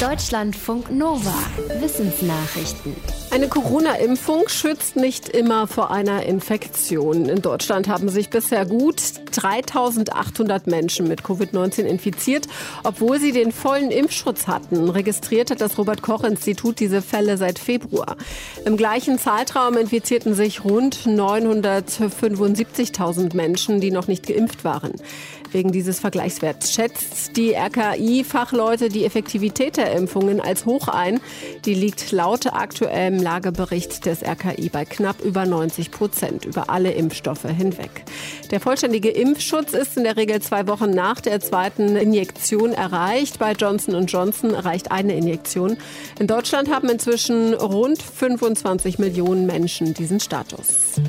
Deutschlandfunk Nova. Wissensnachrichten. Eine Corona-Impfung schützt nicht immer vor einer Infektion. In Deutschland haben sich bisher gut 3800 Menschen mit Covid-19 infiziert, obwohl sie den vollen Impfschutz hatten. Registriert hat das Robert-Koch-Institut diese Fälle seit Februar. Im gleichen Zeitraum infizierten sich rund 975.000 Menschen, die noch nicht geimpft waren. Wegen dieses Vergleichswerts schätzt die RKI-Fachleute die Effektivität der Impfungen als hoch ein. Die liegt laut aktuellem Lagebericht des RKI bei knapp über 90 Prozent über alle Impfstoffe hinweg. Der vollständige Impfschutz ist in der Regel zwei Wochen nach der zweiten Injektion erreicht. Bei Johnson Johnson reicht eine Injektion. In Deutschland haben inzwischen rund 25 Millionen Menschen diesen Status.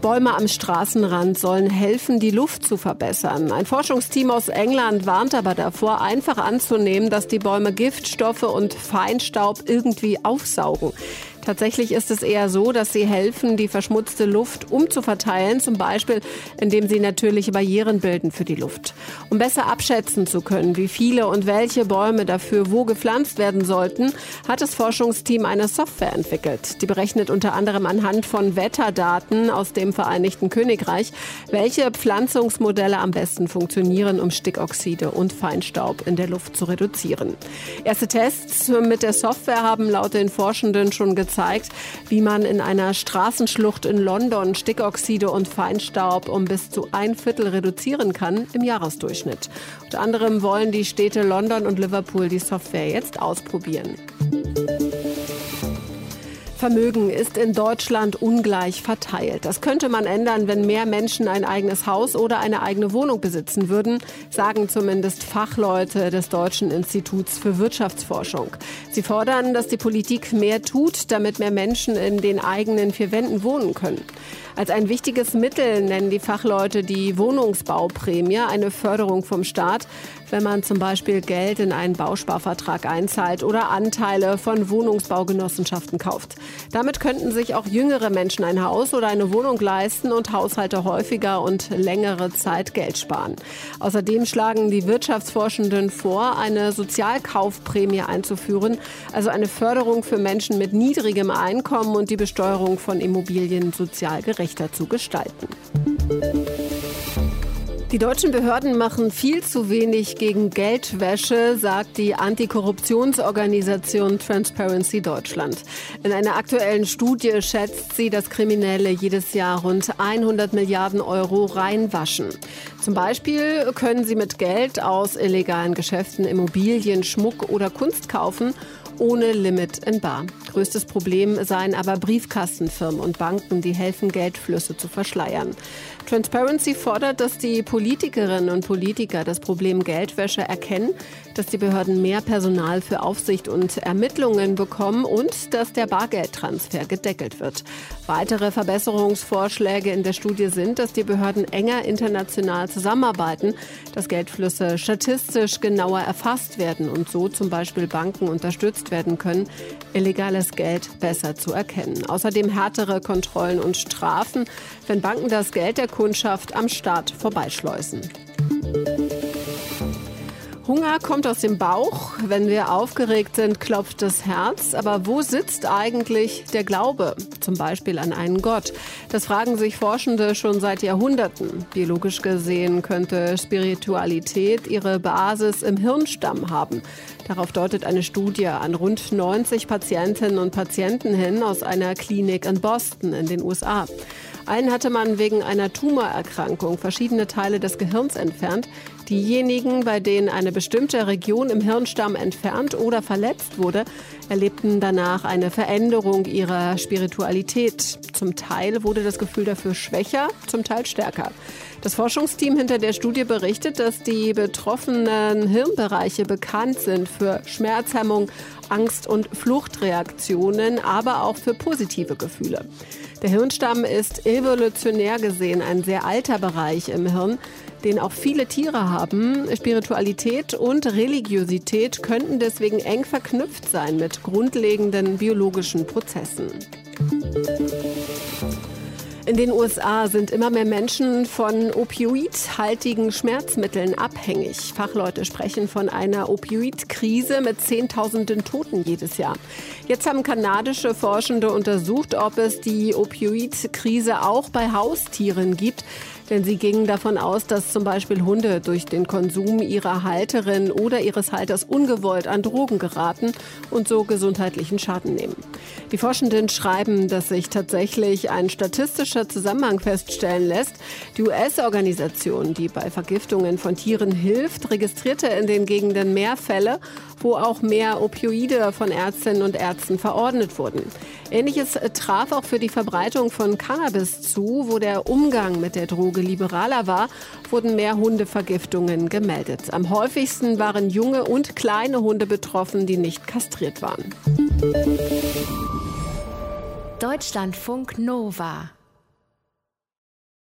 Bäume am Straßenrand sollen helfen, die Luft zu verbessern. Ein Forschungsteam aus England warnt aber davor, einfach anzunehmen, dass die Bäume Giftstoffe und Feinstaub irgendwie aufsaugen. Tatsächlich ist es eher so, dass sie helfen, die verschmutzte Luft umzuverteilen, zum Beispiel indem sie natürliche Barrieren bilden für die Luft. Um besser abschätzen zu können, wie viele und welche Bäume dafür wo gepflanzt werden sollten, hat das Forschungsteam eine Software entwickelt. Die berechnet unter anderem anhand von Wetterdaten aus dem Vereinigten Königreich, welche Pflanzungsmodelle am besten funktionieren, um Stickoxide und Feinstaub in der Luft zu reduzieren. Erste Tests mit der Software haben laut den Forschenden schon gezeigt, gezeigt, wie man in einer Straßenschlucht in London Stickoxide und Feinstaub um bis zu ein Viertel reduzieren kann im Jahresdurchschnitt. Unter anderem wollen die Städte London und Liverpool die Software jetzt ausprobieren. Vermögen ist in Deutschland ungleich verteilt. Das könnte man ändern, wenn mehr Menschen ein eigenes Haus oder eine eigene Wohnung besitzen würden, sagen zumindest Fachleute des Deutschen Instituts für Wirtschaftsforschung. Sie fordern, dass die Politik mehr tut, damit mehr Menschen in den eigenen vier Wänden wohnen können. Als ein wichtiges Mittel nennen die Fachleute die Wohnungsbauprämie, eine Förderung vom Staat, wenn man zum Beispiel Geld in einen Bausparvertrag einzahlt oder Anteile von Wohnungsbaugenossenschaften kauft. Damit könnten sich auch jüngere Menschen ein Haus oder eine Wohnung leisten und Haushalte häufiger und längere Zeit Geld sparen. Außerdem schlagen die Wirtschaftsforschenden vor, eine Sozialkaufprämie einzuführen, also eine Förderung für Menschen mit niedrigem Einkommen und die Besteuerung von Immobilien sozial gerecht gerechter zu gestalten. Die deutschen Behörden machen viel zu wenig gegen Geldwäsche, sagt die Antikorruptionsorganisation Transparency Deutschland. In einer aktuellen Studie schätzt sie, dass Kriminelle jedes Jahr rund 100 Milliarden Euro reinwaschen. Zum Beispiel können sie mit Geld aus illegalen Geschäften Immobilien, Schmuck oder Kunst kaufen ohne Limit in Bar. Größtes Problem seien aber Briefkastenfirmen und Banken, die helfen, Geldflüsse zu verschleiern. Transparency fordert, dass die Politikerinnen und Politiker das Problem Geldwäsche erkennen, dass die Behörden mehr Personal für Aufsicht und Ermittlungen bekommen und dass der Bargeldtransfer gedeckelt wird. Weitere Verbesserungsvorschläge in der Studie sind, dass die Behörden enger international zusammenarbeiten, dass Geldflüsse statistisch genauer erfasst werden und so zum Beispiel Banken unterstützt werden können, illegales Geld besser zu erkennen. Außerdem härtere Kontrollen und Strafen, wenn Banken das Geld der Kundschaft am Staat vorbeischleusen. Hunger kommt aus dem Bauch. Wenn wir aufgeregt sind, klopft das Herz. Aber wo sitzt eigentlich der Glaube? Zum Beispiel an einen Gott. Das fragen sich Forschende schon seit Jahrhunderten. Biologisch gesehen könnte Spiritualität ihre Basis im Hirnstamm haben. Darauf deutet eine Studie an rund 90 Patientinnen und Patienten hin aus einer Klinik in Boston in den USA. Allen hatte man wegen einer Tumorerkrankung verschiedene Teile des Gehirns entfernt. Diejenigen, bei denen eine bestimmte Region im Hirnstamm entfernt oder verletzt wurde, erlebten danach eine Veränderung ihrer Spiritualität. Zum Teil wurde das Gefühl dafür schwächer, zum Teil stärker. Das Forschungsteam hinter der Studie berichtet, dass die betroffenen Hirnbereiche bekannt sind für Schmerzhemmung, Angst- und Fluchtreaktionen, aber auch für positive Gefühle. Der Hirnstamm ist evolutionär gesehen ein sehr alter Bereich im Hirn, den auch viele Tiere haben. Spiritualität und Religiosität könnten deswegen eng verknüpft sein mit grundlegenden biologischen Prozessen. In den USA sind immer mehr Menschen von opioidhaltigen Schmerzmitteln abhängig. Fachleute sprechen von einer Opioidkrise mit Zehntausenden Toten jedes Jahr. Jetzt haben kanadische Forschende untersucht, ob es die Opioidkrise auch bei Haustieren gibt. Denn sie gingen davon aus, dass zum Beispiel Hunde durch den Konsum ihrer Halterin oder ihres Halters ungewollt an Drogen geraten und so gesundheitlichen Schaden nehmen. Die Forschenden schreiben, dass sich tatsächlich ein statistischer Zusammenhang feststellen lässt. Die US-Organisation, die bei Vergiftungen von Tieren hilft, registrierte in den Gegenden mehr Fälle, wo auch mehr Opioide von Ärztinnen und Ärzten verordnet wurden. Ähnliches traf auch für die Verbreitung von Cannabis zu, wo der Umgang mit der Droge liberaler war, wurden mehr Hundevergiftungen gemeldet. Am häufigsten waren junge und kleine Hunde betroffen, die nicht kastriert waren. Deutschlandfunk Nova